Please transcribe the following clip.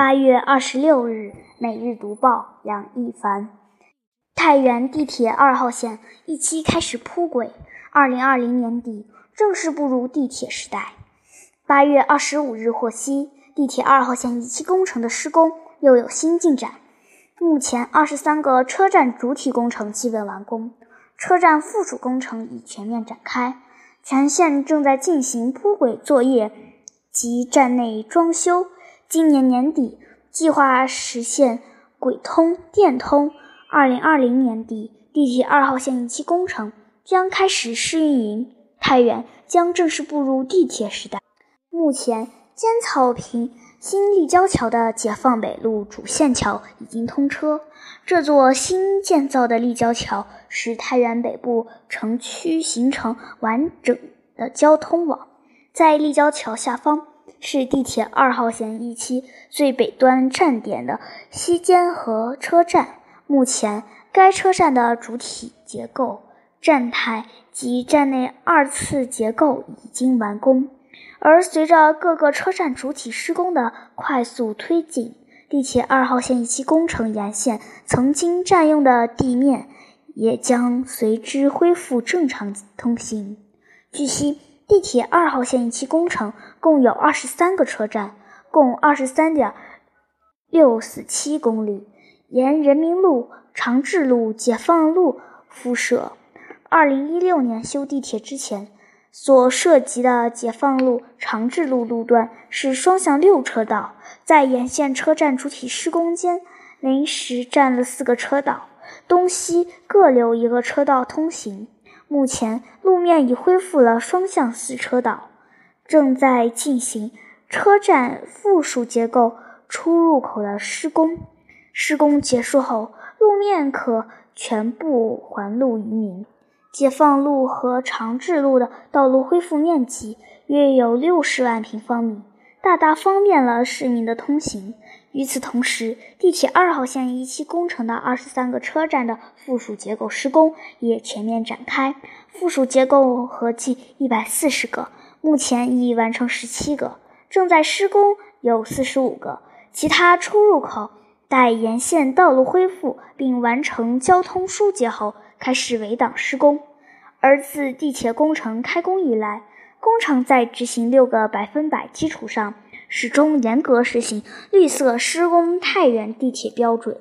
八月二十六日，《每日读报》杨一凡：太原地铁二号线一期开始铺轨，二零二零年底正式步入地铁时代。八月二十五日获悉，地铁二号线一期工程的施工又有新进展。目前，二十三个车站主体工程基本完工，车站附属工程已全面展开，全线正在进行铺轨作业及站内装修。今年年底计划实现轨通电通，二零二零年底地铁二号线一期工程将开始试运营，太原将正式步入地铁时代。目前，尖草坪新立交桥的解放北路主线桥已经通车。这座新建造的立交桥使太原北部城区形成完整的交通网，在立交桥下方。是地铁二号线一期最北端站点的西间河车站。目前，该车站的主体结构、站台及站内二次结构已经完工。而随着各个车站主体施工的快速推进，地铁二号线一期工程沿线曾经占用的地面也将随之恢复正常通行。据悉。地铁二号线一期工程共有二十三个车站，共二十三点六四七公里，沿人民路、长治路、解放路铺设。二零一六年修地铁之前，所涉及的解放路、长治路路段是双向六车道，在沿线车站主体施工间临时占了四个车道，东西各留一个车道通行。目前路面已恢复了双向四车道，正在进行车站附属结构出入口的施工。施工结束后，路面可全部还路于民。解放路和长治路的道路恢复面积约有六十万平方米，大大方便了市民的通行。与此同时，地铁二号线一期工程的二十三个车站的附属结构施工也全面展开，附属结构合计一百四十个，目前已完成十七个，正在施工有四十五个，其他出入口待沿线道路恢复并完成交通疏解后，开始围挡施工。而自地铁工程开工以来，工程在执行六个百分百基础上。始终严格实行绿色施工太原地铁标准。